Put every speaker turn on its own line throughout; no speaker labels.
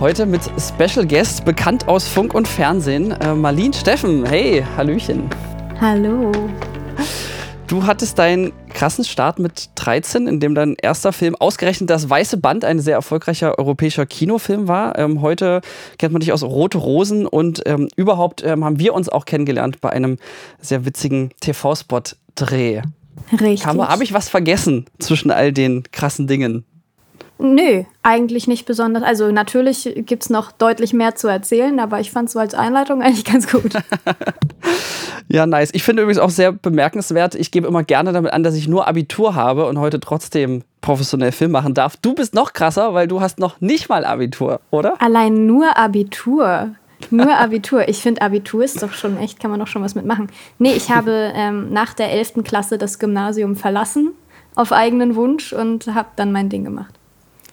Heute mit Special Guest, bekannt aus Funk und Fernsehen, äh, Marlene Steffen. Hey, Hallöchen.
Hallo.
Du hattest deinen krassen Start mit 13, in dem dein erster Film ausgerechnet das Weiße Band ein sehr erfolgreicher europäischer Kinofilm war. Ähm, heute kennt man dich aus Rote Rosen und ähm, überhaupt ähm, haben wir uns auch kennengelernt bei einem sehr witzigen TV-Spot-Dreh.
Richtig.
Habe ich was vergessen zwischen all den krassen Dingen?
Nö, eigentlich nicht besonders. Also natürlich gibt es noch deutlich mehr zu erzählen, aber ich fand es so als Einleitung eigentlich ganz gut.
ja, nice. Ich finde übrigens auch sehr bemerkenswert, ich gebe immer gerne damit an, dass ich nur Abitur habe und heute trotzdem professionell Film machen darf. Du bist noch krasser, weil du hast noch nicht mal Abitur, oder?
Allein nur Abitur. Nur Abitur. Ich finde, Abitur ist doch schon echt, kann man doch schon was mitmachen. Nee, ich habe ähm, nach der 11. Klasse das Gymnasium verlassen, auf eigenen Wunsch und habe dann mein Ding gemacht.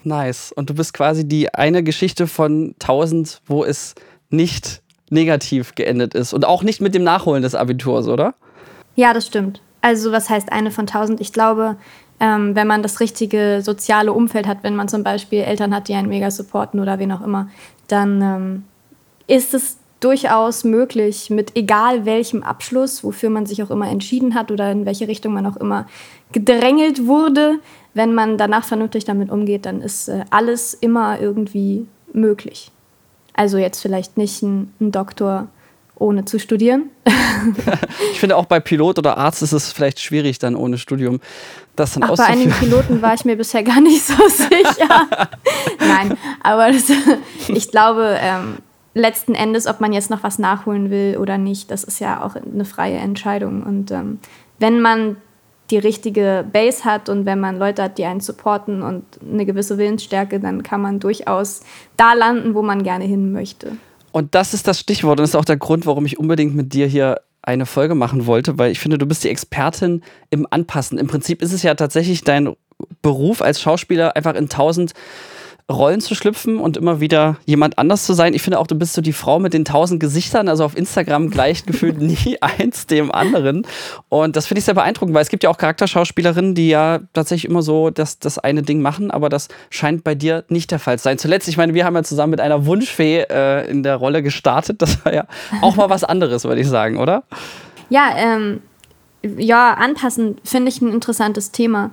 Nice. Und du bist quasi die eine Geschichte von tausend, wo es nicht negativ geendet ist. Und auch nicht mit dem Nachholen des Abiturs, oder?
Ja, das stimmt. Also, was heißt eine von tausend? Ich glaube, ähm, wenn man das richtige soziale Umfeld hat, wenn man zum Beispiel Eltern hat, die einen mega supporten oder wen auch immer, dann ähm, ist es durchaus möglich, mit egal welchem Abschluss, wofür man sich auch immer entschieden hat oder in welche Richtung man auch immer gedrängelt wurde, wenn man danach vernünftig damit umgeht, dann ist äh, alles immer irgendwie möglich. Also jetzt vielleicht nicht ein, ein Doktor ohne zu studieren.
ich finde auch bei Pilot oder Arzt ist es vielleicht schwierig dann ohne Studium das dann
Ach, Bei einigen Piloten war ich mir bisher gar nicht so sicher. Nein, aber das, ich glaube, ähm, letzten Endes, ob man jetzt noch was nachholen will oder nicht, das ist ja auch eine freie Entscheidung. Und ähm, wenn man die richtige Base hat und wenn man Leute hat, die einen supporten und eine gewisse Willensstärke, dann kann man durchaus da landen, wo man gerne hin möchte.
Und das ist das Stichwort und das ist auch der Grund, warum ich unbedingt mit dir hier eine Folge machen wollte, weil ich finde, du bist die Expertin im Anpassen. Im Prinzip ist es ja tatsächlich dein Beruf als Schauspieler, einfach in tausend Rollen zu schlüpfen und immer wieder jemand anders zu sein. Ich finde auch, du bist so die Frau mit den tausend Gesichtern, also auf Instagram gleich gefühlt nie eins dem anderen. Und das finde ich sehr beeindruckend, weil es gibt ja auch Charakterschauspielerinnen, die ja tatsächlich immer so das, das eine Ding machen, aber das scheint bei dir nicht der Fall zu sein. Zuletzt, ich meine, wir haben ja zusammen mit einer Wunschfee äh, in der Rolle gestartet. Das war ja auch mal was anderes, würde ich sagen, oder?
Ja, ähm, ja, anpassen finde ich ein interessantes Thema.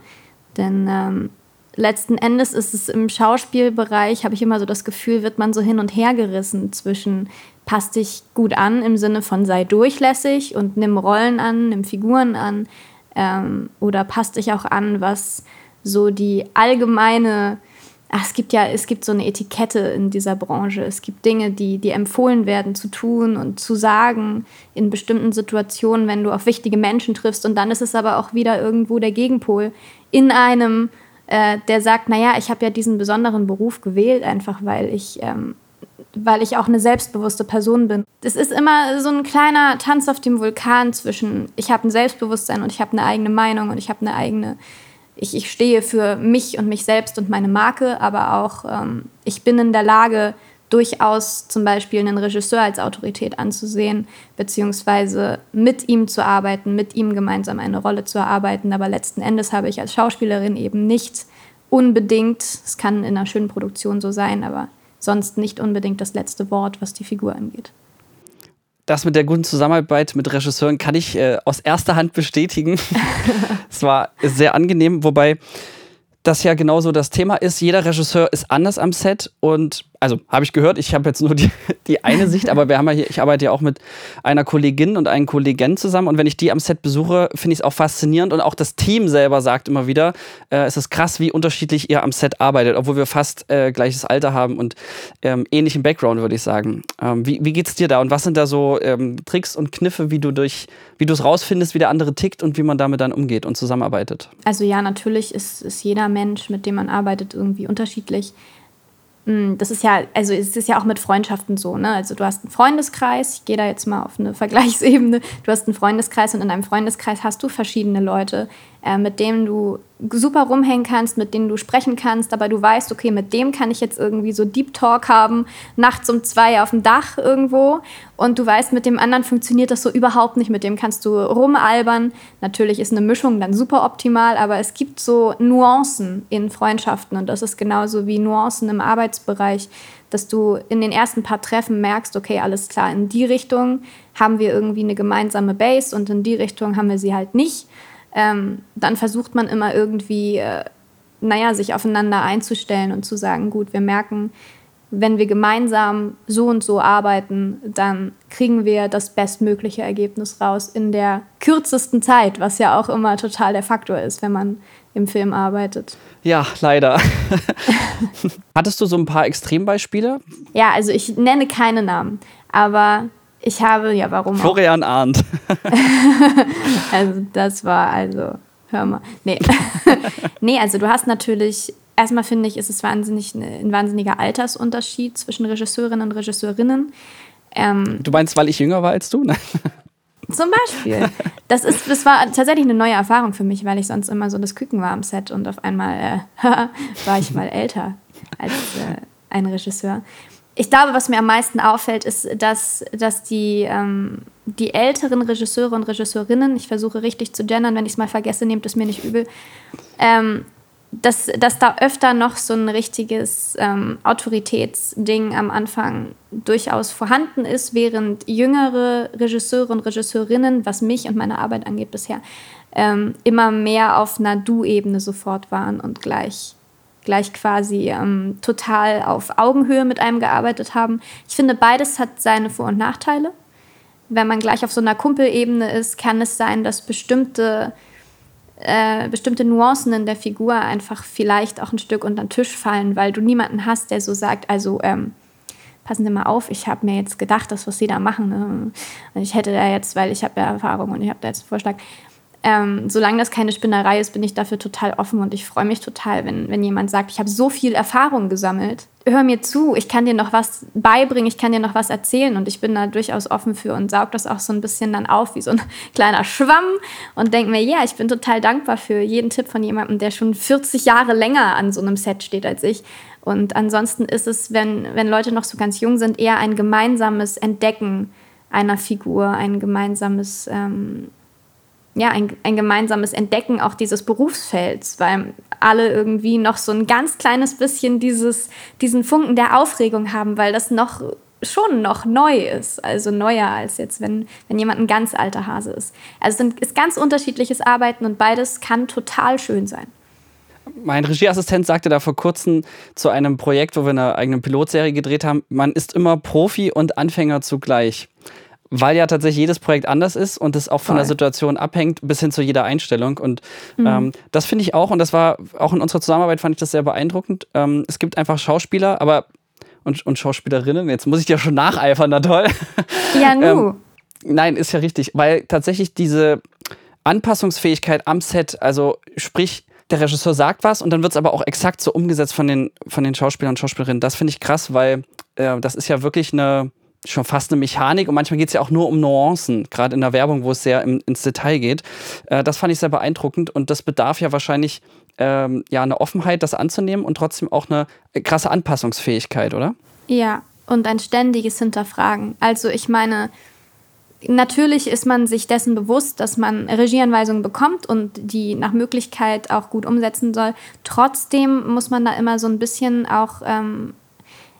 Denn ähm, letzten Endes ist es im Schauspielbereich, habe ich immer so das Gefühl, wird man so hin und her gerissen zwischen passt dich gut an im Sinne von sei durchlässig und nimm Rollen an, nimm Figuren an ähm, oder passt dich auch an, was so die allgemeine Ach, es gibt ja, es gibt so eine Etikette in dieser Branche. Es gibt Dinge, die, die empfohlen werden zu tun und zu sagen in bestimmten Situationen, wenn du auf wichtige Menschen triffst. Und dann ist es aber auch wieder irgendwo der Gegenpol in einem äh, der sagt, naja, ich habe ja diesen besonderen Beruf gewählt, einfach weil ich, ähm, weil ich auch eine selbstbewusste Person bin. Es ist immer so ein kleiner Tanz auf dem Vulkan zwischen, ich habe ein Selbstbewusstsein und ich habe eine eigene Meinung und ich habe eine eigene, ich, ich stehe für mich und mich selbst und meine Marke, aber auch ähm, ich bin in der Lage, durchaus zum Beispiel einen Regisseur als Autorität anzusehen, beziehungsweise mit ihm zu arbeiten, mit ihm gemeinsam eine Rolle zu erarbeiten. Aber letzten Endes habe ich als Schauspielerin eben nicht unbedingt, es kann in einer schönen Produktion so sein, aber sonst nicht unbedingt das letzte Wort, was die Figur angeht.
Das mit der guten Zusammenarbeit mit Regisseuren kann ich äh, aus erster Hand bestätigen. es war sehr angenehm, wobei das ja genauso das Thema ist. Jeder Regisseur ist anders am Set und also habe ich gehört, ich habe jetzt nur die, die eine Sicht, aber wir haben ja hier, ich arbeite ja auch mit einer Kollegin und einem Kollegen zusammen und wenn ich die am Set besuche, finde ich es auch faszinierend und auch das Team selber sagt immer wieder, äh, es ist krass, wie unterschiedlich ihr am Set arbeitet, obwohl wir fast äh, gleiches Alter haben und ähm, ähnlichen Background, würde ich sagen. Ähm, wie, wie es dir da und was sind da so ähm, Tricks und Kniffe, wie du durch, wie du es rausfindest, wie der andere tickt und wie man damit dann umgeht und zusammenarbeitet?
Also ja, natürlich ist, ist jeder Mensch, mit dem man arbeitet, irgendwie unterschiedlich. Hm, das ist ja, also es ist ja auch mit Freundschaften so, ne? Also du hast einen Freundeskreis, ich gehe da jetzt mal auf eine Vergleichsebene, du hast einen Freundeskreis und in deinem Freundeskreis hast du verschiedene Leute, äh, mit denen du super rumhängen kannst, mit denen du sprechen kannst, aber du weißt, okay, mit dem kann ich jetzt irgendwie so Deep Talk haben, nachts um zwei auf dem Dach irgendwo. Und du weißt, mit dem anderen funktioniert das so überhaupt nicht, mit dem kannst du rumalbern. Natürlich ist eine Mischung dann super optimal, aber es gibt so Nuancen in Freundschaften. Und das ist genauso wie Nuancen im Arbeitsbereich, dass du in den ersten paar Treffen merkst, okay, alles klar, in die Richtung haben wir irgendwie eine gemeinsame Base und in die Richtung haben wir sie halt nicht ähm, dann versucht man immer irgendwie, äh, naja, sich aufeinander einzustellen und zu sagen, gut, wir merken, wenn wir gemeinsam so und so arbeiten, dann kriegen wir das bestmögliche Ergebnis raus in der kürzesten Zeit, was ja auch immer total der Faktor ist, wenn man im Film arbeitet.
Ja, leider. Hattest du so ein paar Extrembeispiele?
Ja, also ich nenne keine Namen, aber ich habe, ja, warum
Florian auch? Arndt.
also, das war, also, hör mal. Nee. nee, also, du hast natürlich, erstmal finde ich, ist es wahnsinnig, ein wahnsinniger Altersunterschied zwischen Regisseurinnen und Regisseurinnen.
Ähm, du meinst, weil ich jünger war als du?
Zum Beispiel. Das, ist, das war tatsächlich eine neue Erfahrung für mich, weil ich sonst immer so das Küken war am Set und auf einmal äh, war ich mal älter als äh, ein Regisseur ich glaube, was mir am meisten auffällt, ist, dass, dass die, ähm, die älteren Regisseure und Regisseurinnen, ich versuche richtig zu gendern, wenn ich es mal vergesse, nehmt es mir nicht übel, ähm, dass, dass da öfter noch so ein richtiges ähm, Autoritätsding am Anfang durchaus vorhanden ist, während jüngere Regisseure und Regisseurinnen, was mich und meine Arbeit angeht bisher, ähm, immer mehr auf einer Du-Ebene sofort waren und gleich gleich quasi ähm, total auf Augenhöhe mit einem gearbeitet haben. Ich finde, beides hat seine Vor- und Nachteile. Wenn man gleich auf so einer Kumpelebene ist, kann es sein, dass bestimmte, äh, bestimmte Nuancen in der Figur einfach vielleicht auch ein Stück unter den Tisch fallen, weil du niemanden hast, der so sagt, also ähm, passen Sie mal auf, ich habe mir jetzt gedacht, das, was Sie da machen, und ich hätte da jetzt, weil ich habe ja Erfahrung und ich habe da jetzt einen Vorschlag, ähm, solange das keine Spinnerei ist, bin ich dafür total offen und ich freue mich total, wenn, wenn jemand sagt, ich habe so viel Erfahrung gesammelt. Hör mir zu, ich kann dir noch was beibringen, ich kann dir noch was erzählen und ich bin da durchaus offen für und saug das auch so ein bisschen dann auf wie so ein kleiner Schwamm und denke mir, ja, ich bin total dankbar für jeden Tipp von jemandem, der schon 40 Jahre länger an so einem Set steht als ich. Und ansonsten ist es, wenn, wenn Leute noch so ganz jung sind, eher ein gemeinsames Entdecken einer Figur, ein gemeinsames ähm, ja, ein, ein gemeinsames Entdecken auch dieses Berufsfelds, weil alle irgendwie noch so ein ganz kleines bisschen dieses, diesen Funken der Aufregung haben, weil das noch schon noch neu ist, also neuer als jetzt, wenn, wenn jemand ein ganz alter Hase ist. Also es ist ganz unterschiedliches Arbeiten und beides kann total schön sein.
Mein Regieassistent sagte da vor kurzem zu einem Projekt, wo wir eine eigene Pilotserie gedreht haben, man ist immer Profi und Anfänger zugleich weil ja tatsächlich jedes Projekt anders ist und es auch von Voll. der Situation abhängt, bis hin zu jeder Einstellung. Und mhm. ähm, das finde ich auch, und das war auch in unserer Zusammenarbeit, fand ich das sehr beeindruckend. Ähm, es gibt einfach Schauspieler, aber und, und Schauspielerinnen, jetzt muss ich dir schon nacheifern, na toll.
Ja, nu. ähm,
nein, ist ja richtig, weil tatsächlich diese Anpassungsfähigkeit am Set, also sprich, der Regisseur sagt was und dann wird es aber auch exakt so umgesetzt von den, von den Schauspielern und Schauspielerinnen. Das finde ich krass, weil äh, das ist ja wirklich eine schon fast eine Mechanik und manchmal geht es ja auch nur um Nuancen, gerade in der Werbung, wo es sehr im, ins Detail geht. Äh, das fand ich sehr beeindruckend und das bedarf ja wahrscheinlich ähm, ja eine Offenheit, das anzunehmen und trotzdem auch eine krasse Anpassungsfähigkeit, oder?
Ja, und ein ständiges Hinterfragen. Also ich meine, natürlich ist man sich dessen bewusst, dass man Regieanweisungen bekommt und die nach Möglichkeit auch gut umsetzen soll. Trotzdem muss man da immer so ein bisschen auch ähm,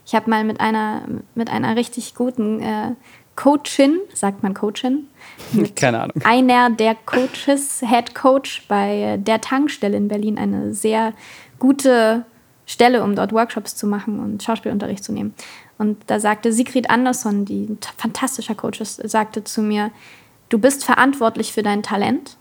ich habe mal mit einer, mit einer richtig guten äh, Coachin, sagt man Coachin?
Keine Ahnung.
Einer der Coaches, Head Coach bei der Tankstelle in Berlin, eine sehr gute Stelle, um dort Workshops zu machen und Schauspielunterricht zu nehmen. Und da sagte Sigrid Andersson, die ein fantastischer Coach ist, sagte zu mir, du bist verantwortlich für dein Talent,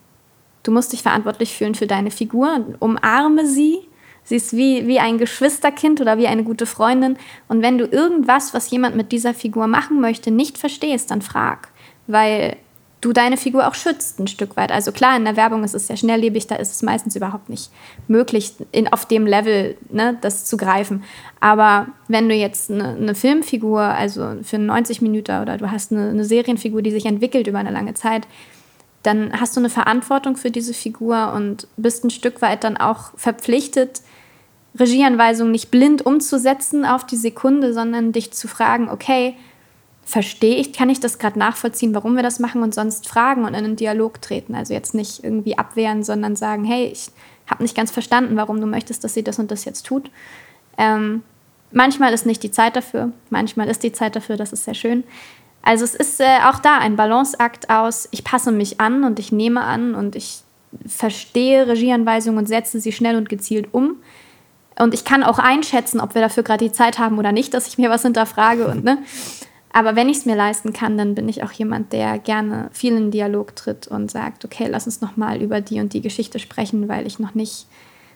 du musst dich verantwortlich fühlen für deine Figur, umarme sie Sie ist wie, wie ein Geschwisterkind oder wie eine gute Freundin. Und wenn du irgendwas, was jemand mit dieser Figur machen möchte, nicht verstehst, dann frag. Weil du deine Figur auch schützt ein Stück weit. Also klar, in der Werbung ist es sehr schnelllebig, da ist es meistens überhaupt nicht möglich, in, auf dem Level ne, das zu greifen. Aber wenn du jetzt eine, eine Filmfigur, also für 90 Minuten oder du hast eine, eine Serienfigur, die sich entwickelt über eine lange Zeit, dann hast du eine Verantwortung für diese Figur und bist ein Stück weit dann auch verpflichtet, Regieanweisungen nicht blind umzusetzen auf die Sekunde, sondern dich zu fragen, okay, verstehe ich, kann ich das gerade nachvollziehen, warum wir das machen und sonst fragen und in einen Dialog treten. Also jetzt nicht irgendwie abwehren, sondern sagen, hey, ich habe nicht ganz verstanden, warum du möchtest, dass sie das und das jetzt tut. Ähm, manchmal ist nicht die Zeit dafür, manchmal ist die Zeit dafür, das ist sehr schön. Also es ist äh, auch da ein Balanceakt aus, ich passe mich an und ich nehme an und ich verstehe Regieanweisungen und setze sie schnell und gezielt um. Und ich kann auch einschätzen, ob wir dafür gerade die Zeit haben oder nicht, dass ich mir was hinterfrage. Und, ne? Aber wenn ich es mir leisten kann, dann bin ich auch jemand, der gerne viel in Dialog tritt und sagt, okay, lass uns noch mal über die und die Geschichte sprechen, weil ich noch nicht,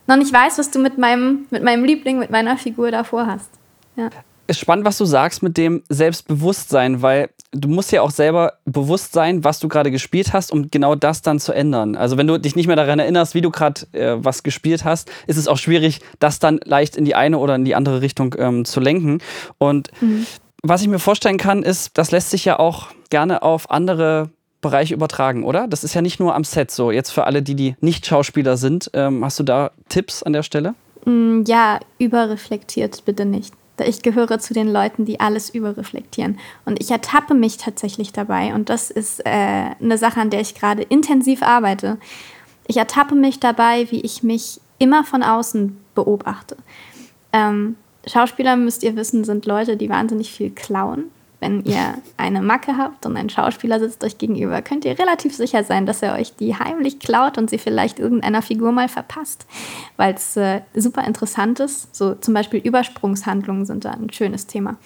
noch nicht weiß, was du mit meinem, mit meinem Liebling, mit meiner Figur davor hast. Ja
ist spannend, was du sagst mit dem Selbstbewusstsein, weil du musst ja auch selber bewusst sein, was du gerade gespielt hast, um genau das dann zu ändern. Also wenn du dich nicht mehr daran erinnerst, wie du gerade äh, was gespielt hast, ist es auch schwierig, das dann leicht in die eine oder in die andere Richtung ähm, zu lenken. Und mhm. was ich mir vorstellen kann, ist, das lässt sich ja auch gerne auf andere Bereiche übertragen, oder? Das ist ja nicht nur am Set so. Jetzt für alle, die, die nicht Schauspieler sind, ähm, hast du da Tipps an der Stelle?
Mm, ja, überreflektiert bitte nicht ich gehöre zu den Leuten, die alles überreflektieren. Und ich ertappe mich tatsächlich dabei. Und das ist äh, eine Sache, an der ich gerade intensiv arbeite. Ich ertappe mich dabei, wie ich mich immer von außen beobachte. Ähm, Schauspieler, müsst ihr wissen, sind Leute, die wahnsinnig viel klauen wenn ihr eine Macke habt und ein Schauspieler sitzt euch gegenüber, könnt ihr relativ sicher sein, dass er euch die heimlich klaut und sie vielleicht irgendeiner Figur mal verpasst, weil es äh, super interessant ist. So zum Beispiel Übersprungshandlungen sind da ein schönes Thema.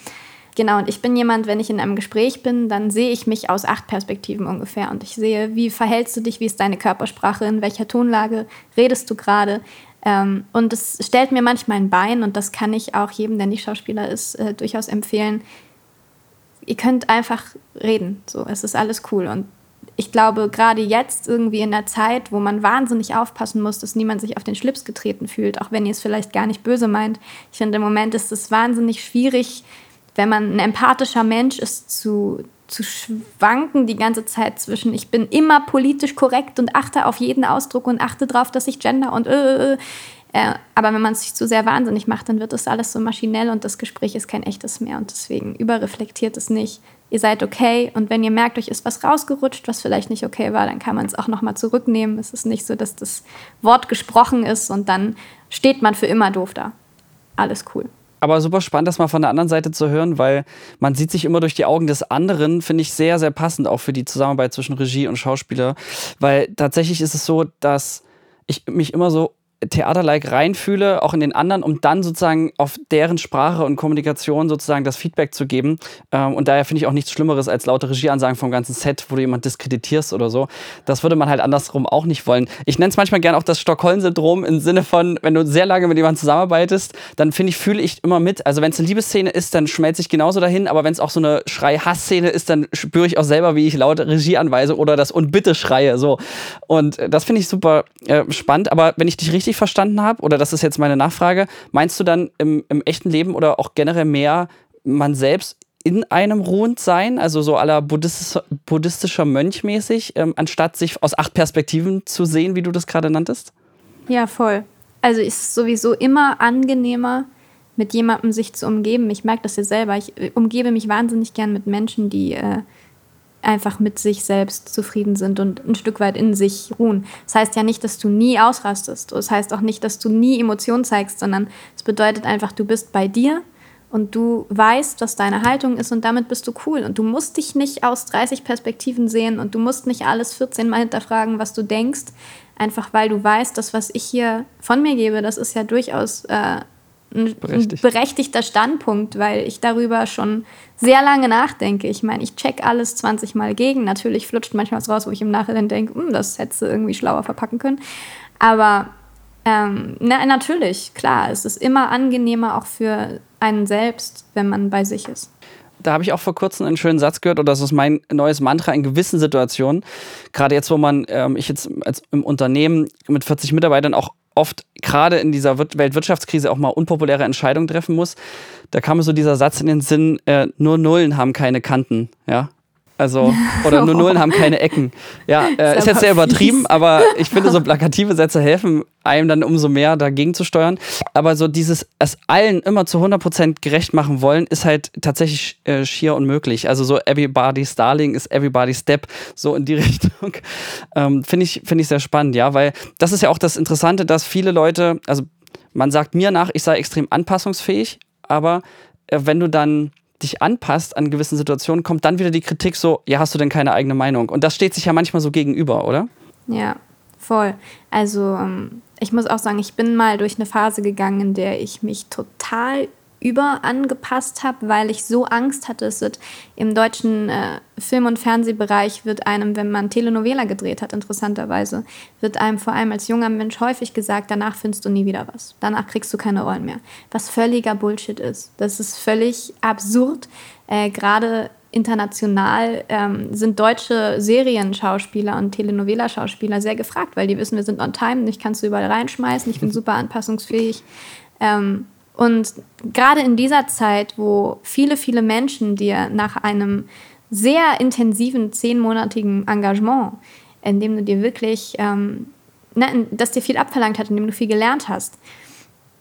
Genau, und ich bin jemand, wenn ich in einem Gespräch bin, dann sehe ich mich aus acht Perspektiven ungefähr und ich sehe, wie verhältst du dich, wie ist deine Körpersprache, in welcher Tonlage redest du gerade. Ähm, und es stellt mir manchmal ein Bein und das kann ich auch jedem, der nicht Schauspieler ist, äh, durchaus empfehlen, ihr könnt einfach reden. So, es ist alles cool. Und ich glaube, gerade jetzt irgendwie in der Zeit, wo man wahnsinnig aufpassen muss, dass niemand sich auf den Schlips getreten fühlt, auch wenn ihr es vielleicht gar nicht böse meint. Ich finde, im Moment ist es wahnsinnig schwierig, wenn man ein empathischer Mensch ist, zu, zu schwanken die ganze Zeit zwischen, ich bin immer politisch korrekt und achte auf jeden Ausdruck und achte darauf, dass ich gender und äh, äh, aber wenn man sich zu sehr wahnsinnig macht, dann wird das alles so maschinell und das Gespräch ist kein echtes mehr. Und deswegen überreflektiert es nicht. Ihr seid okay und wenn ihr merkt, euch ist was rausgerutscht, was vielleicht nicht okay war, dann kann man es auch nochmal zurücknehmen. Es ist nicht so, dass das Wort gesprochen ist und dann steht man für immer doof da. Alles cool
aber super spannend, das mal von der anderen Seite zu hören, weil man sieht sich immer durch die Augen des anderen, finde ich sehr, sehr passend auch für die Zusammenarbeit zwischen Regie und Schauspieler, weil tatsächlich ist es so, dass ich mich immer so Theater-like reinfühle, auch in den anderen, um dann sozusagen auf deren Sprache und Kommunikation sozusagen das Feedback zu geben. Ähm, und daher finde ich auch nichts Schlimmeres als laute Regieansagen vom ganzen Set, wo du jemand diskreditierst oder so. Das würde man halt andersrum auch nicht wollen. Ich nenne es manchmal gerne auch das Stockholm-Syndrom im Sinne von, wenn du sehr lange mit jemandem zusammenarbeitest, dann finde ich, fühle ich immer mit. Also wenn es eine Liebesszene ist, dann schmelze ich genauso dahin, aber wenn es auch so eine Schrei-Hass-Szene ist, dann spüre ich auch selber, wie ich laute Regie anweise oder das und bitte schreie. So. Und äh, das finde ich super äh, spannend. Aber wenn ich dich richtig richtig verstanden habe, oder das ist jetzt meine Nachfrage, meinst du dann im, im echten Leben oder auch generell mehr man selbst in einem ruhend sein, also so aller buddhistischer, buddhistischer Mönch mäßig, ähm, anstatt sich aus acht Perspektiven zu sehen, wie du das gerade nanntest?
Ja, voll. Also ist sowieso immer angenehmer, mit jemandem sich zu umgeben. Ich merke das ja selber. Ich äh, umgebe mich wahnsinnig gern mit Menschen, die äh, einfach mit sich selbst zufrieden sind und ein Stück weit in sich ruhen. Das heißt ja nicht, dass du nie ausrastest. Das heißt auch nicht, dass du nie Emotionen zeigst, sondern es bedeutet einfach, du bist bei dir und du weißt, was deine Haltung ist und damit bist du cool. Und du musst dich nicht aus 30 Perspektiven sehen und du musst nicht alles 14 Mal hinterfragen, was du denkst, einfach weil du weißt, das, was ich hier von mir gebe, das ist ja durchaus äh, ein Berechtigt. berechtigter Standpunkt, weil ich darüber schon sehr lange nachdenke. Ich meine, ich check alles 20 Mal gegen. Natürlich flutscht manchmal was raus, wo ich im Nachhinein denke, hm, das hättest du irgendwie schlauer verpacken können. Aber ähm, na, natürlich, klar, es ist immer angenehmer auch für einen selbst, wenn man bei sich ist.
Da habe ich auch vor kurzem einen schönen Satz gehört, oder das ist mein neues Mantra in gewissen Situationen. Gerade jetzt, wo man, ähm, ich jetzt als im Unternehmen mit 40 Mitarbeitern auch oft gerade in dieser Weltwirtschaftskrise auch mal unpopuläre Entscheidungen treffen muss. Da kam mir so dieser Satz in den Sinn, äh, nur Nullen haben keine Kanten. Ja? Also, oder nur Nullen haben keine Ecken. Ja, äh, ist, ist jetzt sehr übertrieben, aber ich finde, so plakative Sätze helfen einem dann umso mehr dagegen zu steuern. Aber so dieses, es allen immer zu 100% gerecht machen wollen, ist halt tatsächlich äh, schier unmöglich. Also so Everybody's Darling ist Everybody's Step, so in die Richtung. Ähm, finde ich, find ich sehr spannend, ja, weil das ist ja auch das Interessante, dass viele Leute, also man sagt mir nach, ich sei extrem anpassungsfähig, aber äh, wenn du dann dich anpasst an gewissen Situationen, kommt dann wieder die Kritik so, ja, hast du denn keine eigene Meinung? Und das steht sich ja manchmal so gegenüber, oder?
Ja, voll. Also ähm, ich muss auch sagen, ich bin mal durch eine Phase gegangen, in der ich mich total überangepasst habe, weil ich so Angst hatte. Es wird im deutschen äh, Film- und Fernsehbereich wird einem, wenn man Telenovela gedreht hat, interessanterweise, wird einem vor allem als junger Mensch häufig gesagt, danach findest du nie wieder was. Danach kriegst du keine Rollen mehr. Was völliger Bullshit ist. Das ist völlig absurd. Äh, Gerade international ähm, sind deutsche Serienschauspieler und Telenovela-Schauspieler sehr gefragt, weil die wissen, wir sind on time, ich kannst du überall reinschmeißen, ich bin super anpassungsfähig. Ähm, und gerade in dieser Zeit, wo viele, viele Menschen dir nach einem sehr intensiven zehnmonatigen Engagement, in dem du dir wirklich, ähm, ne, das dir viel abverlangt hat, in dem du viel gelernt hast,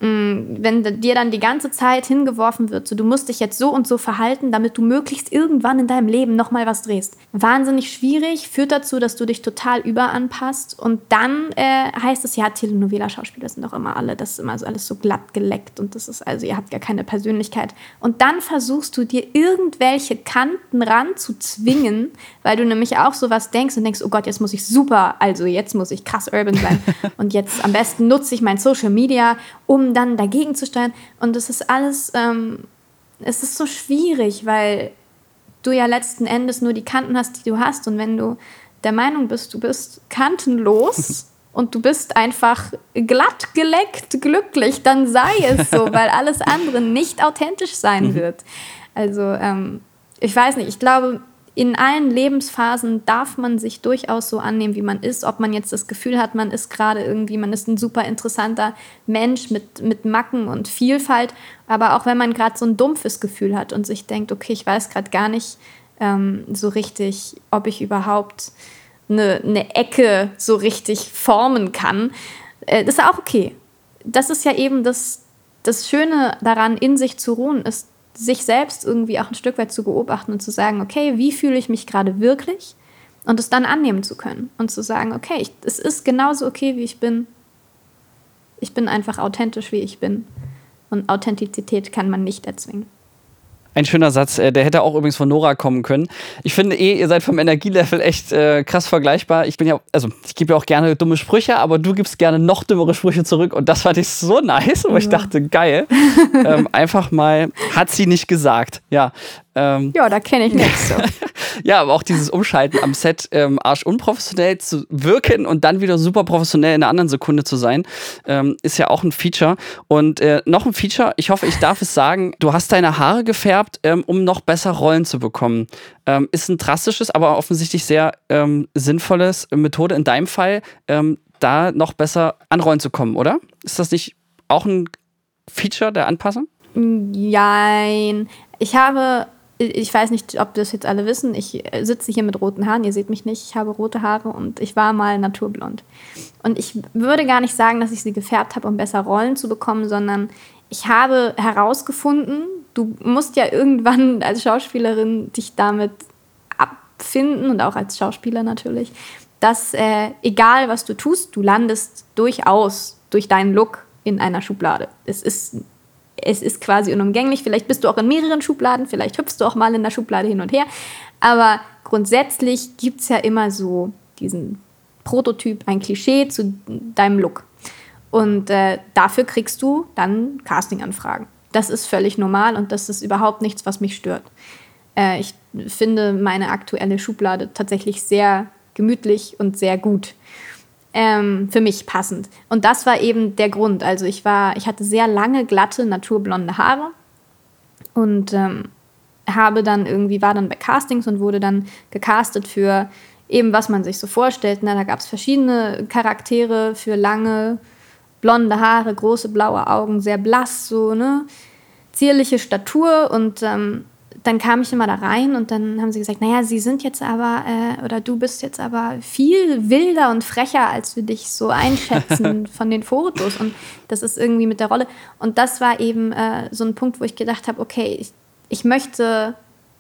wenn dir dann die ganze Zeit hingeworfen wird, so du musst dich jetzt so und so verhalten, damit du möglichst irgendwann in deinem Leben nochmal was drehst. Wahnsinnig schwierig, führt dazu, dass du dich total überanpasst und dann äh, heißt es ja, Telenovela-Schauspieler sind doch immer alle, das ist immer so alles so glatt geleckt und das ist also, ihr habt ja keine Persönlichkeit. Und dann versuchst du dir irgendwelche Kanten ranzuzwingen, weil du nämlich auch sowas denkst und denkst, oh Gott, jetzt muss ich super, also jetzt muss ich krass urban sein und jetzt am besten nutze ich mein Social Media, um dann dagegen zu steuern. Und es ist alles, ähm, es ist so schwierig, weil du ja letzten Endes nur die Kanten hast, die du hast. Und wenn du der Meinung bist, du bist kantenlos und du bist einfach glatt geleckt glücklich, dann sei es so, weil alles andere nicht authentisch sein mhm. wird. Also ähm, ich weiß nicht, ich glaube, in allen Lebensphasen darf man sich durchaus so annehmen, wie man ist. Ob man jetzt das Gefühl hat, man ist gerade irgendwie, man ist ein super interessanter Mensch mit, mit Macken und Vielfalt. Aber auch wenn man gerade so ein dumpfes Gefühl hat und sich denkt, okay, ich weiß gerade gar nicht ähm, so richtig, ob ich überhaupt eine, eine Ecke so richtig formen kann, äh, das ist auch okay. Das ist ja eben das, das Schöne daran, in sich zu ruhen, ist, sich selbst irgendwie auch ein Stück weit zu beobachten und zu sagen, okay, wie fühle ich mich gerade wirklich? Und es dann annehmen zu können und zu sagen, okay, ich, es ist genauso okay, wie ich bin. Ich bin einfach authentisch, wie ich bin. Und Authentizität kann man nicht erzwingen.
Ein schöner Satz, äh, der hätte auch übrigens von Nora kommen können. Ich finde eh, ihr seid vom Energielevel echt äh, krass vergleichbar. Ich bin ja, also ich gebe ja auch gerne dumme Sprüche, aber du gibst gerne noch dümmere Sprüche zurück und das fand ich so nice, wo ja. ich dachte, geil. ähm, einfach mal, hat sie nicht gesagt. Ja,
ähm, ja, da kenne ich nichts so.
ja, aber auch dieses Umschalten am Set ähm, arsch unprofessionell zu wirken und dann wieder super professionell in einer anderen Sekunde zu sein, ähm, ist ja auch ein Feature. Und äh, noch ein Feature, ich hoffe, ich darf es sagen, du hast deine Haare gefärbt, ähm, um noch besser Rollen zu bekommen. Ähm, ist ein drastisches, aber offensichtlich sehr ähm, sinnvolles Methode in deinem Fall, da noch besser an Rollen zu kommen, oder? Ist das nicht auch ein Feature der Anpassung?
Nein. Ich habe ich weiß nicht, ob das jetzt alle wissen, ich sitze hier mit roten Haaren, ihr seht mich nicht, ich habe rote Haare und ich war mal naturblond. Und ich würde gar nicht sagen, dass ich sie gefärbt habe, um besser Rollen zu bekommen, sondern ich habe herausgefunden, du musst ja irgendwann als Schauspielerin dich damit abfinden und auch als Schauspieler natürlich, dass äh, egal was du tust, du landest durchaus durch deinen Look in einer Schublade. Es ist es ist quasi unumgänglich. Vielleicht bist du auch in mehreren Schubladen, vielleicht hüpfst du auch mal in der Schublade hin und her. Aber grundsätzlich gibt es ja immer so diesen Prototyp, ein Klischee zu deinem Look. Und äh, dafür kriegst du dann Castinganfragen. Das ist völlig normal und das ist überhaupt nichts, was mich stört. Äh, ich finde meine aktuelle Schublade tatsächlich sehr gemütlich und sehr gut ähm, für mich passend. Und das war eben der Grund. Also ich war, ich hatte sehr lange, glatte, naturblonde Haare und ähm, habe dann irgendwie, war dann bei Castings und wurde dann gecastet für eben, was man sich so vorstellt. Ne? Da gab es verschiedene Charaktere für lange, blonde Haare, große blaue Augen, sehr blass, so, ne? Zierliche Statur und ähm, dann kam ich immer da rein und dann haben sie gesagt, naja, sie sind jetzt aber, äh, oder du bist jetzt aber viel wilder und frecher, als wir dich so einschätzen von den Fotos. Und das ist irgendwie mit der Rolle. Und das war eben äh, so ein Punkt, wo ich gedacht habe, okay, ich, ich möchte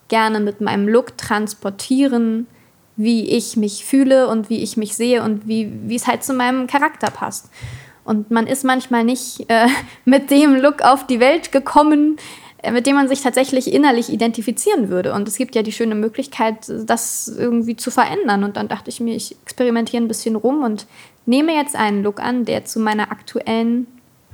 gerne mit meinem Look transportieren, wie ich mich fühle und wie ich mich sehe und wie, wie es halt zu meinem Charakter passt. Und man ist manchmal nicht äh, mit dem Look auf die Welt gekommen, mit dem man sich tatsächlich innerlich identifizieren würde. Und es gibt ja die schöne Möglichkeit, das irgendwie zu verändern. Und dann dachte ich mir, ich experimentiere ein bisschen rum und nehme jetzt einen Look an, der zu meiner aktuellen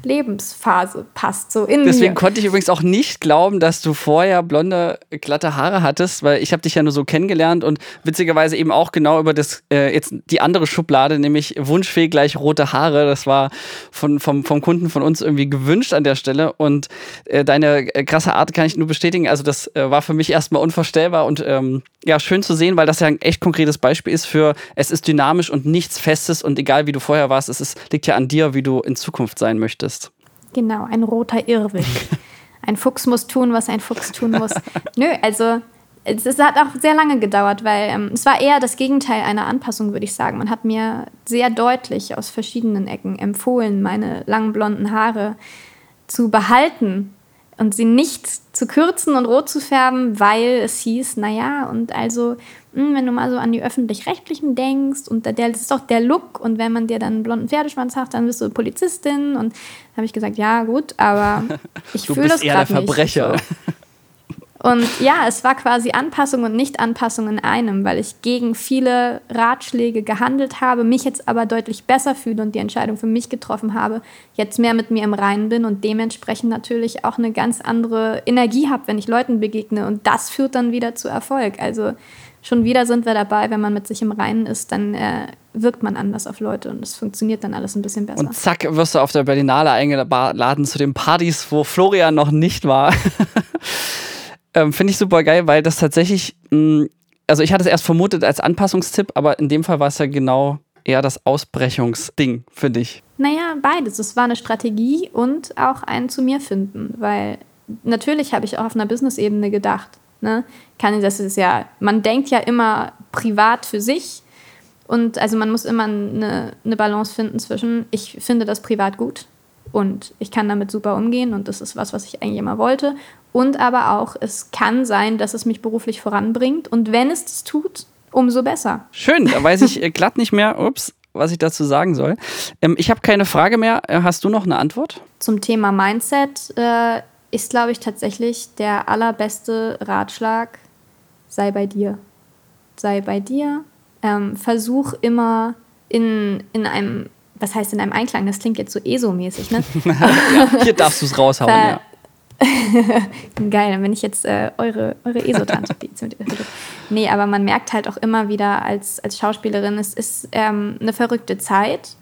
Lebensphase passt. So in
Deswegen
mir.
konnte ich übrigens auch nicht glauben, dass du vorher blonde, glatte Haare hattest, weil ich habe dich ja nur so kennengelernt und witzigerweise eben auch genau über das äh, jetzt die andere Schublade, nämlich Wunschfee gleich rote Haare. Das war von, vom, vom Kunden von uns irgendwie gewünscht an der Stelle. Und äh, deine äh, krasse Art kann ich nur bestätigen. Also, das äh, war für mich erstmal unvorstellbar und ähm, ja, schön zu sehen, weil das ja ein echt konkretes Beispiel ist für es ist dynamisch und nichts Festes und egal wie du vorher warst, es ist, liegt ja an dir, wie du in Zukunft sein möchtest.
Genau, ein roter Irrwig. ein Fuchs muss tun, was ein Fuchs tun muss. Nö, also es, es hat auch sehr lange gedauert, weil ähm, es war eher das Gegenteil einer Anpassung, würde ich sagen. Man hat mir sehr deutlich aus verschiedenen Ecken empfohlen, meine langen blonden Haare zu behalten und sie nicht zu kürzen und rot zu färben, weil es hieß, naja, und also, wenn du mal so an die Öffentlich-Rechtlichen denkst und der, das ist doch der Look und wenn man dir dann einen blonden Pferdeschwanz hat, dann bist du Polizistin und da habe ich gesagt, ja gut, aber ich fühle das gerade nicht.
Verbrecher.
So. Und ja, es war quasi Anpassung und Nicht-Anpassung in einem, weil ich gegen viele Ratschläge gehandelt habe, mich jetzt aber deutlich besser fühle und die Entscheidung für mich getroffen habe, jetzt mehr mit mir im Reinen bin und dementsprechend natürlich auch eine ganz andere Energie habe, wenn ich Leuten begegne. Und das führt dann wieder zu Erfolg. Also schon wieder sind wir dabei, wenn man mit sich im Reinen ist, dann äh, wirkt man anders auf Leute und es funktioniert dann alles ein bisschen besser.
Und zack, wirst du auf der Berlinale eingeladen zu den Partys, wo Florian noch nicht war. Ähm, Finde ich super geil, weil das tatsächlich, mh, mm, also ich hatte es erst vermutet als Anpassungstipp, aber in dem Fall war es ja genau eher das Ausbrechungsding, finde ich.
Naja, beides. Es war eine Strategie und auch ein zu mir finden, weil natürlich habe ich auch auf einer Business-Ebene gedacht. Ne? Kann, das ist ja, man denkt ja immer privat für sich und also man muss immer eine, eine Balance finden zwischen, ich finde das privat gut und ich kann damit super umgehen und das ist was, was ich eigentlich immer wollte und aber auch, es kann sein, dass es mich beruflich voranbringt. Und wenn es das tut, umso besser.
Schön, da weiß ich äh, glatt nicht mehr, ups, was ich dazu sagen soll. Ähm, ich habe keine Frage mehr. Äh, hast du noch eine Antwort?
Zum Thema Mindset äh, ist, glaube ich, tatsächlich der allerbeste Ratschlag, sei bei dir. Sei bei dir. Ähm, versuch immer in, in einem, was heißt in einem Einklang? Das klingt jetzt so ESO-mäßig, ne?
ja, hier darfst du es raushauen, ja.
Geil, dann bin ich jetzt äh, eure, eure Esotante. nee, aber man merkt halt auch immer wieder als, als Schauspielerin, es ist ähm, eine verrückte Zeit.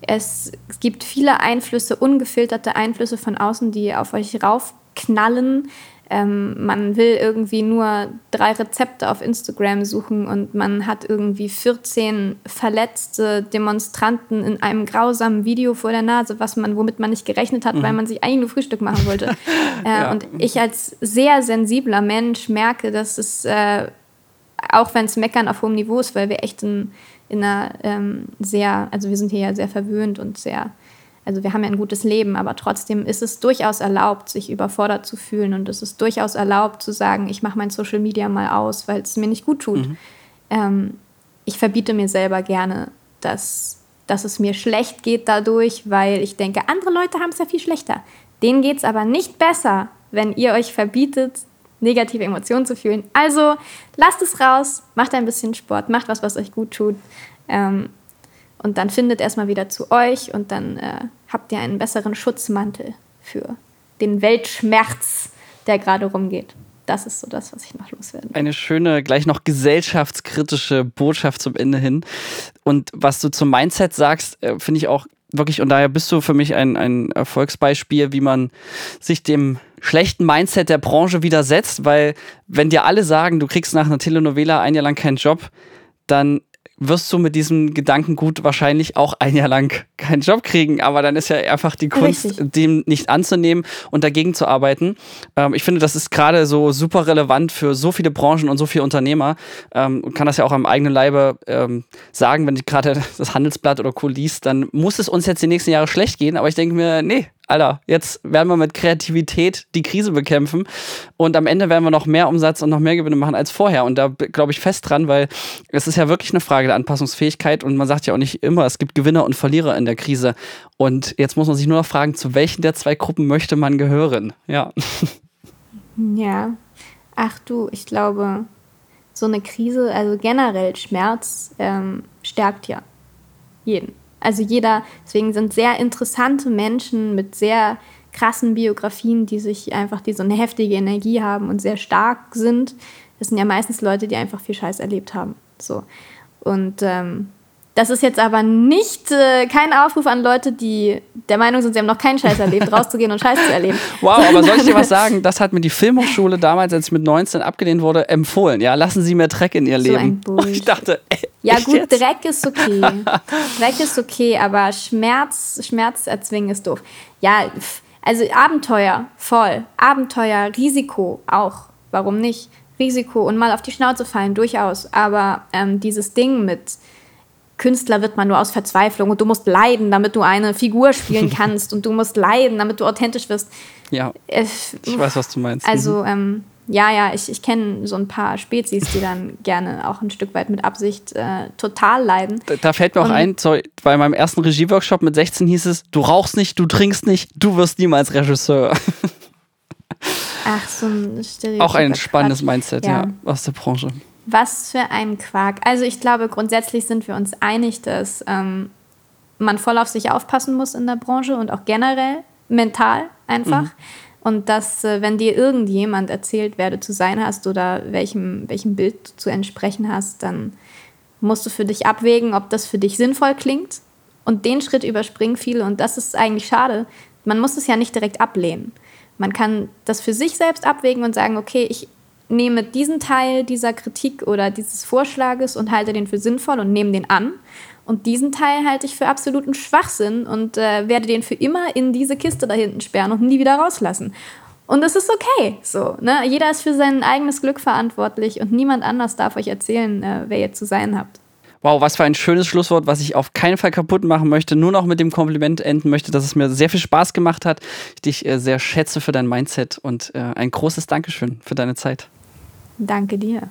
Es, es gibt viele Einflüsse, ungefilterte Einflüsse von außen, die auf euch raufknallen. Ähm, man will irgendwie nur drei Rezepte auf Instagram suchen und man hat irgendwie 14 verletzte Demonstranten in einem grausamen Video vor der Nase, was man, womit man nicht gerechnet hat, mhm. weil man sich eigentlich nur Frühstück machen wollte. äh, ja. Und ich als sehr sensibler Mensch merke, dass es, äh, auch wenn es Meckern auf hohem Niveau ist, weil wir echt in, in einer ähm, sehr, also wir sind hier ja sehr verwöhnt und sehr also wir haben ja ein gutes Leben, aber trotzdem ist es durchaus erlaubt, sich überfordert zu fühlen und es ist durchaus erlaubt zu sagen, ich mache mein Social Media mal aus, weil es mir nicht gut tut. Mhm. Ähm, ich verbiete mir selber gerne, dass, dass es mir schlecht geht dadurch, weil ich denke, andere Leute haben es ja viel schlechter. Denen geht es aber nicht besser, wenn ihr euch verbietet, negative Emotionen zu fühlen. Also lasst es raus, macht ein bisschen Sport, macht was, was euch gut tut. Ähm, und dann findet erstmal wieder zu euch und dann äh, habt ihr einen besseren Schutzmantel für den Weltschmerz, der gerade rumgeht. Das ist so das, was ich noch loswerde.
Eine schöne, gleich noch gesellschaftskritische Botschaft zum Ende hin. Und was du zum Mindset sagst, äh, finde ich auch wirklich, und daher bist du für mich ein, ein Erfolgsbeispiel, wie man sich dem schlechten Mindset der Branche widersetzt, weil wenn dir alle sagen, du kriegst nach einer Telenovela ein Jahr lang keinen Job, dann wirst du mit diesem Gedankengut wahrscheinlich auch ein Jahr lang keinen Job kriegen. Aber dann ist ja einfach die Kunst, Richtig. dem nicht anzunehmen und dagegen zu arbeiten. Ähm, ich finde, das ist gerade so super relevant für so viele Branchen und so viele Unternehmer. Ähm, und kann das ja auch am eigenen Leibe ähm, sagen, wenn ich gerade das Handelsblatt oder Co. liest, dann muss es uns jetzt die nächsten Jahre schlecht gehen. Aber ich denke mir, nee, Alter, jetzt werden wir mit Kreativität die Krise bekämpfen und am Ende werden wir noch mehr Umsatz und noch mehr Gewinne machen als vorher. Und da glaube ich fest dran, weil es ist ja wirklich eine Frage der Anpassungsfähigkeit und man sagt ja auch nicht immer, es gibt Gewinner und Verlierer in der Krise. Und jetzt muss man sich nur noch fragen, zu welchen der zwei Gruppen möchte man gehören? Ja.
Ja. Ach du, ich glaube, so eine Krise, also generell Schmerz, ähm, stärkt ja jeden. Also jeder, deswegen sind sehr interessante Menschen mit sehr krassen Biografien, die sich einfach, die so eine heftige Energie haben und sehr stark sind. Das sind ja meistens Leute, die einfach viel Scheiß erlebt haben. So. Und ähm, das ist jetzt aber nicht äh, kein Aufruf an Leute, die der Meinung sind, sie haben noch keinen Scheiß erlebt, rauszugehen und Scheiß zu erleben.
Wow, aber soll ich dir was sagen? Das hat mir die Filmhochschule damals, als ich mit 19 abgelehnt wurde, empfohlen. Ja, lassen Sie mehr Dreck in Ihr so Leben. Und ich dachte, ey,
ja gut, jetzt? Dreck ist okay. Dreck ist okay, aber Schmerz, Schmerz erzwingen ist doof. Ja, also Abenteuer, voll. Abenteuer, Risiko auch. Warum nicht? Risiko und mal auf die Schnauze fallen, durchaus. Aber ähm, dieses Ding mit Künstler wird man nur aus Verzweiflung und du musst leiden, damit du eine Figur spielen kannst und du musst leiden, damit du authentisch wirst.
Ja. Ich, ich weiß, was du meinst.
Also, mhm. ähm, ja, ja, ich, ich kenne so ein paar Spezies, die dann gerne auch ein Stück weit mit Absicht äh, total leiden.
Da, da fällt mir und auch ein, sorry, bei meinem ersten Regieworkshop mit 16 hieß es, du rauchst nicht, du trinkst nicht, du wirst niemals Regisseur.
Ach, so ein
Stereotyp. Auch ein spannendes Mindset, ja. ja, aus der Branche.
Was für ein Quark. Also ich glaube, grundsätzlich sind wir uns einig, dass ähm, man voll auf sich aufpassen muss in der Branche und auch generell mental einfach. Mhm. Und dass, äh, wenn dir irgendjemand erzählt, wer du zu sein hast oder welchem, welchem Bild du zu entsprechen hast, dann musst du für dich abwägen, ob das für dich sinnvoll klingt. Und den Schritt überspringen viele. Und das ist eigentlich schade. Man muss es ja nicht direkt ablehnen. Man kann das für sich selbst abwägen und sagen, okay, ich nehme diesen Teil dieser Kritik oder dieses Vorschlages und halte den für sinnvoll und nehme den an. Und diesen Teil halte ich für absoluten Schwachsinn und äh, werde den für immer in diese Kiste da hinten sperren und nie wieder rauslassen. Und das ist okay. So, ne? Jeder ist für sein eigenes Glück verantwortlich und niemand anders darf euch erzählen, äh, wer ihr zu sein habt.
Wow, was für ein schönes Schlusswort, was ich auf keinen Fall kaputt machen möchte. Nur noch mit dem Kompliment enden möchte, dass es mir sehr viel Spaß gemacht hat. Ich dich äh, sehr schätze für dein Mindset und äh, ein großes Dankeschön für deine Zeit.
Danke dir.